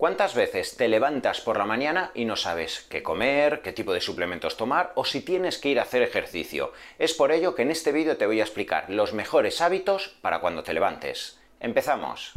¿Cuántas veces te levantas por la mañana y no sabes qué comer, qué tipo de suplementos tomar o si tienes que ir a hacer ejercicio? Es por ello que en este vídeo te voy a explicar los mejores hábitos para cuando te levantes. ¡Empezamos!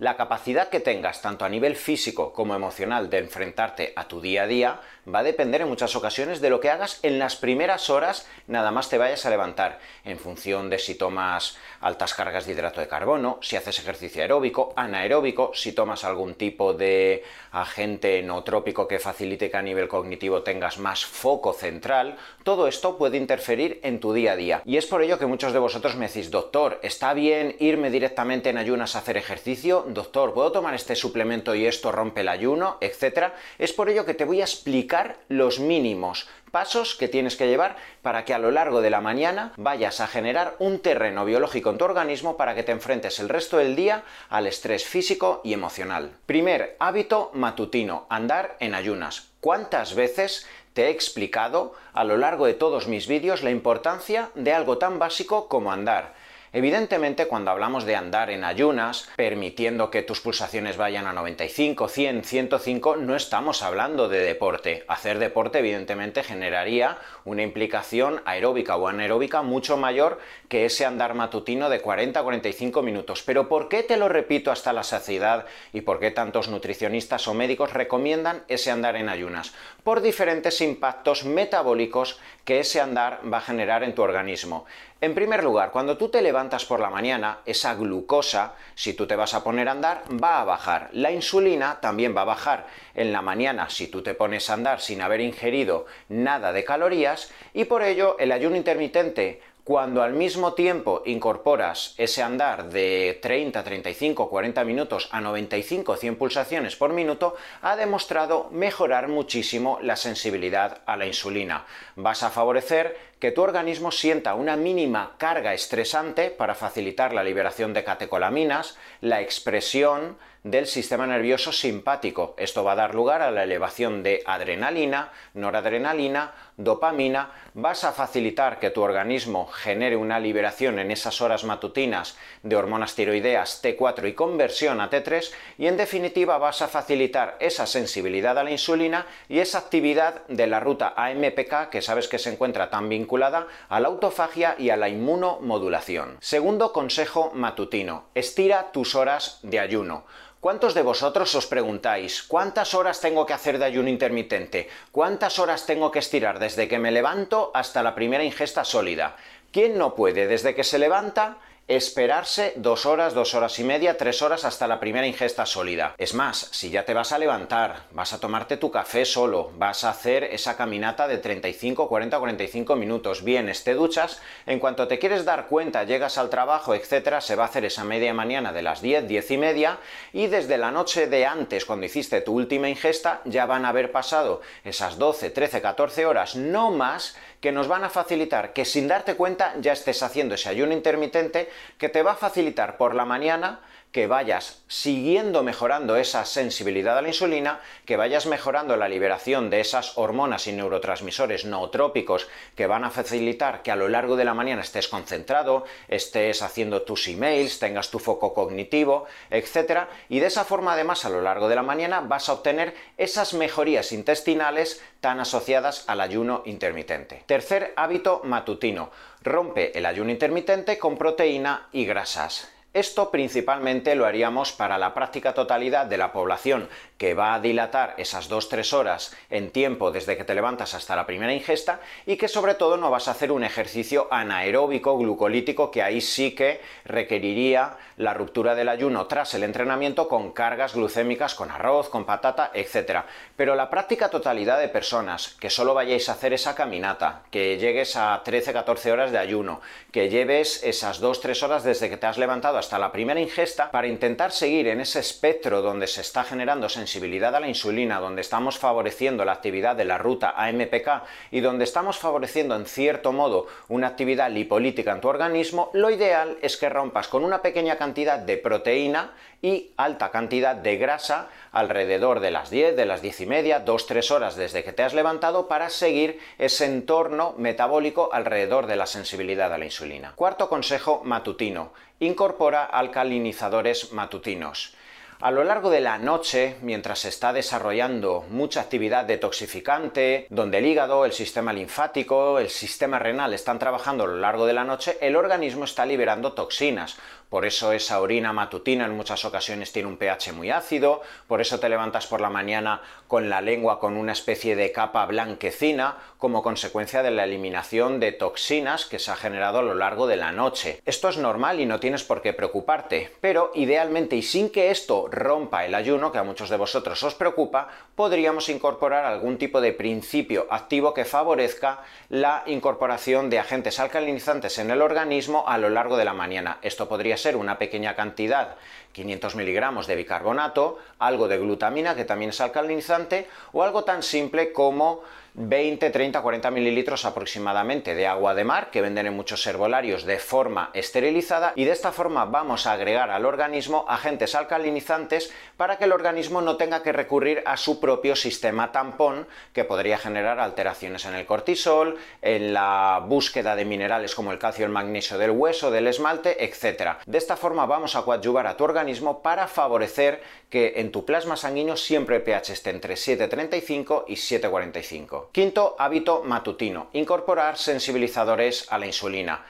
La capacidad que tengas tanto a nivel físico como emocional de enfrentarte a tu día a día va a depender en muchas ocasiones de lo que hagas en las primeras horas nada más te vayas a levantar, en función de si tomas altas cargas de hidrato de carbono, si haces ejercicio aeróbico, anaeróbico, si tomas algún tipo de agente nootrópico que facilite que a nivel cognitivo tengas más foco central, todo esto puede interferir en tu día a día. Y es por ello que muchos de vosotros me decís, doctor, ¿está bien irme directamente en ayunas a hacer ejercicio? Doctor, ¿puedo tomar este suplemento y esto rompe el ayuno? etcétera. Es por ello que te voy a explicar los mínimos pasos que tienes que llevar para que a lo largo de la mañana vayas a generar un terreno biológico en tu organismo para que te enfrentes el resto del día al estrés físico y emocional. Primer hábito matutino, andar en ayunas. ¿Cuántas veces te he explicado a lo largo de todos mis vídeos la importancia de algo tan básico como andar? Evidentemente, cuando hablamos de andar en ayunas, permitiendo que tus pulsaciones vayan a 95, 100, 105, no estamos hablando de deporte. Hacer deporte, evidentemente, generaría una implicación aeróbica o anaeróbica mucho mayor que ese andar matutino de 40 a 45 minutos. Pero ¿por qué te lo repito hasta la saciedad y por qué tantos nutricionistas o médicos recomiendan ese andar en ayunas? Por diferentes impactos metabólicos que ese andar va a generar en tu organismo. En primer lugar, cuando tú te levantas por la mañana, esa glucosa, si tú te vas a poner a andar, va a bajar. La insulina también va a bajar. En la mañana, si tú te pones a andar sin haber ingerido nada de calorías, y por ello el ayuno intermitente cuando al mismo tiempo incorporas ese andar de 30, 35, 40 minutos a 95, 100 pulsaciones por minuto, ha demostrado mejorar muchísimo la sensibilidad a la insulina. Vas a favorecer que tu organismo sienta una mínima carga estresante para facilitar la liberación de catecolaminas, la expresión del sistema nervioso simpático. Esto va a dar lugar a la elevación de adrenalina, noradrenalina, dopamina. Vas a facilitar que tu organismo genere una liberación en esas horas matutinas de hormonas tiroideas T4 y conversión a T3 y en definitiva vas a facilitar esa sensibilidad a la insulina y esa actividad de la ruta AMPK que sabes que se encuentra tan vinculada a la autofagia y a la inmunomodulación. Segundo consejo matutino, estira tus horas de ayuno. ¿Cuántos de vosotros os preguntáis cuántas horas tengo que hacer de ayuno intermitente? ¿Cuántas horas tengo que estirar desde que me levanto hasta la primera ingesta sólida? ¿Quién no puede desde que se levanta esperarse dos horas, dos horas y media, tres horas hasta la primera ingesta sólida. Es más, si ya te vas a levantar, vas a tomarte tu café solo, vas a hacer esa caminata de 35, 40, 45 minutos, vienes, te duchas, en cuanto te quieres dar cuenta, llegas al trabajo, etcétera, se va a hacer esa media mañana de las 10, 10 y media, y desde la noche de antes, cuando hiciste tu última ingesta, ya van a haber pasado esas 12, 13, 14 horas, no más, que nos van a facilitar que sin darte cuenta ya estés haciendo ese ayuno intermitente que te va a facilitar por la mañana que vayas siguiendo mejorando esa sensibilidad a la insulina, que vayas mejorando la liberación de esas hormonas y neurotransmisores nootrópicos que van a facilitar que a lo largo de la mañana estés concentrado, estés haciendo tus emails, tengas tu foco cognitivo, etc. Y de esa forma además a lo largo de la mañana vas a obtener esas mejorías intestinales tan asociadas al ayuno intermitente. Tercer hábito matutino. Rompe el ayuno intermitente con proteína y grasas. Esto principalmente lo haríamos para la práctica totalidad de la población que va a dilatar esas 2-3 horas en tiempo desde que te levantas hasta la primera ingesta y que sobre todo no vas a hacer un ejercicio anaeróbico glucolítico que ahí sí que requeriría la ruptura del ayuno tras el entrenamiento con cargas glucémicas con arroz, con patata, etc. Pero la práctica totalidad de personas que solo vayáis a hacer esa caminata, que llegues a 13-14 horas de ayuno, que lleves esas 2-3 horas desde que te has levantado hasta la primera ingesta para intentar seguir en ese espectro donde se está generando sensibilidad a la insulina, donde estamos favoreciendo la actividad de la ruta AMPK y donde estamos favoreciendo en cierto modo una actividad lipolítica en tu organismo, lo ideal es que rompas con una pequeña cantidad de proteína y alta cantidad de grasa alrededor de las 10, de las 10 y media, 2-3 horas desde que te has levantado para seguir ese entorno metabólico alrededor de la sensibilidad a la insulina. Cuarto consejo matutino, incorpora alcalinizadores matutinos. A lo largo de la noche, mientras se está desarrollando mucha actividad detoxificante, donde el hígado, el sistema linfático, el sistema renal están trabajando a lo largo de la noche, el organismo está liberando toxinas. Por eso esa orina matutina en muchas ocasiones tiene un pH muy ácido, por eso te levantas por la mañana con la lengua con una especie de capa blanquecina, como consecuencia de la eliminación de toxinas que se ha generado a lo largo de la noche. Esto es normal y no tienes por qué preocuparte, pero idealmente y sin que esto rompa el ayuno, que a muchos de vosotros os preocupa, podríamos incorporar algún tipo de principio activo que favorezca la incorporación de agentes alcalinizantes en el organismo a lo largo de la mañana. Esto podría ser una pequeña cantidad, 500 miligramos de bicarbonato, algo de glutamina, que también es alcalinizante, o algo tan simple como 20, 30, 40 mililitros aproximadamente de agua de mar que venden en muchos herbolarios de forma esterilizada y de esta forma vamos a agregar al organismo agentes alcalinizantes para que el organismo no tenga que recurrir a su propio sistema tampón que podría generar alteraciones en el cortisol, en la búsqueda de minerales como el calcio, el magnesio del hueso, del esmalte, etc. De esta forma vamos a coadyuvar a tu organismo para favorecer que en tu plasma sanguíneo siempre el pH esté entre 7,35 y 7,45. Quinto hábito matutino, incorporar sensibilizadores a la insulina.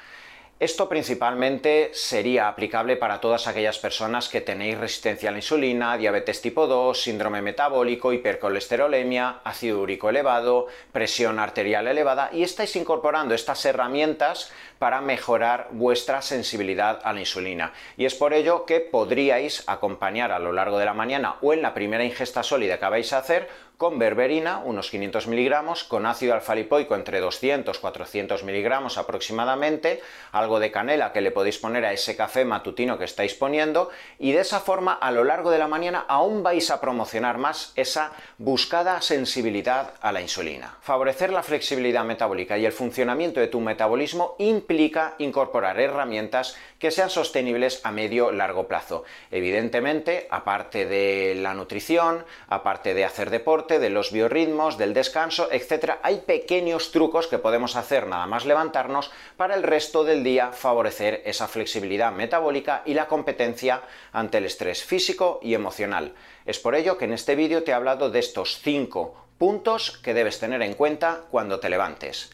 Esto principalmente sería aplicable para todas aquellas personas que tenéis resistencia a la insulina, diabetes tipo 2, síndrome metabólico, hipercolesterolemia, ácido úrico elevado, presión arterial elevada y estáis incorporando estas herramientas para mejorar vuestra sensibilidad a la insulina. Y es por ello que podríais acompañar a lo largo de la mañana o en la primera ingesta sólida que vais a hacer con berberina, unos 500 miligramos, con ácido alfa-lipoico entre 200-400 miligramos aproximadamente, algo de canela que le podéis poner a ese café matutino que estáis poniendo, y de esa forma a lo largo de la mañana aún vais a promocionar más esa buscada sensibilidad a la insulina. Favorecer la flexibilidad metabólica y el funcionamiento de tu metabolismo implica incorporar herramientas que sean sostenibles a medio largo plazo. Evidentemente, aparte de la nutrición, aparte de hacer deporte, de los biorritmos, del descanso, etcétera, hay pequeños trucos que podemos hacer nada más levantarnos para el resto del día favorecer esa flexibilidad metabólica y la competencia ante el estrés físico y emocional. Es por ello que en este vídeo te he hablado de estos 5 puntos que debes tener en cuenta cuando te levantes.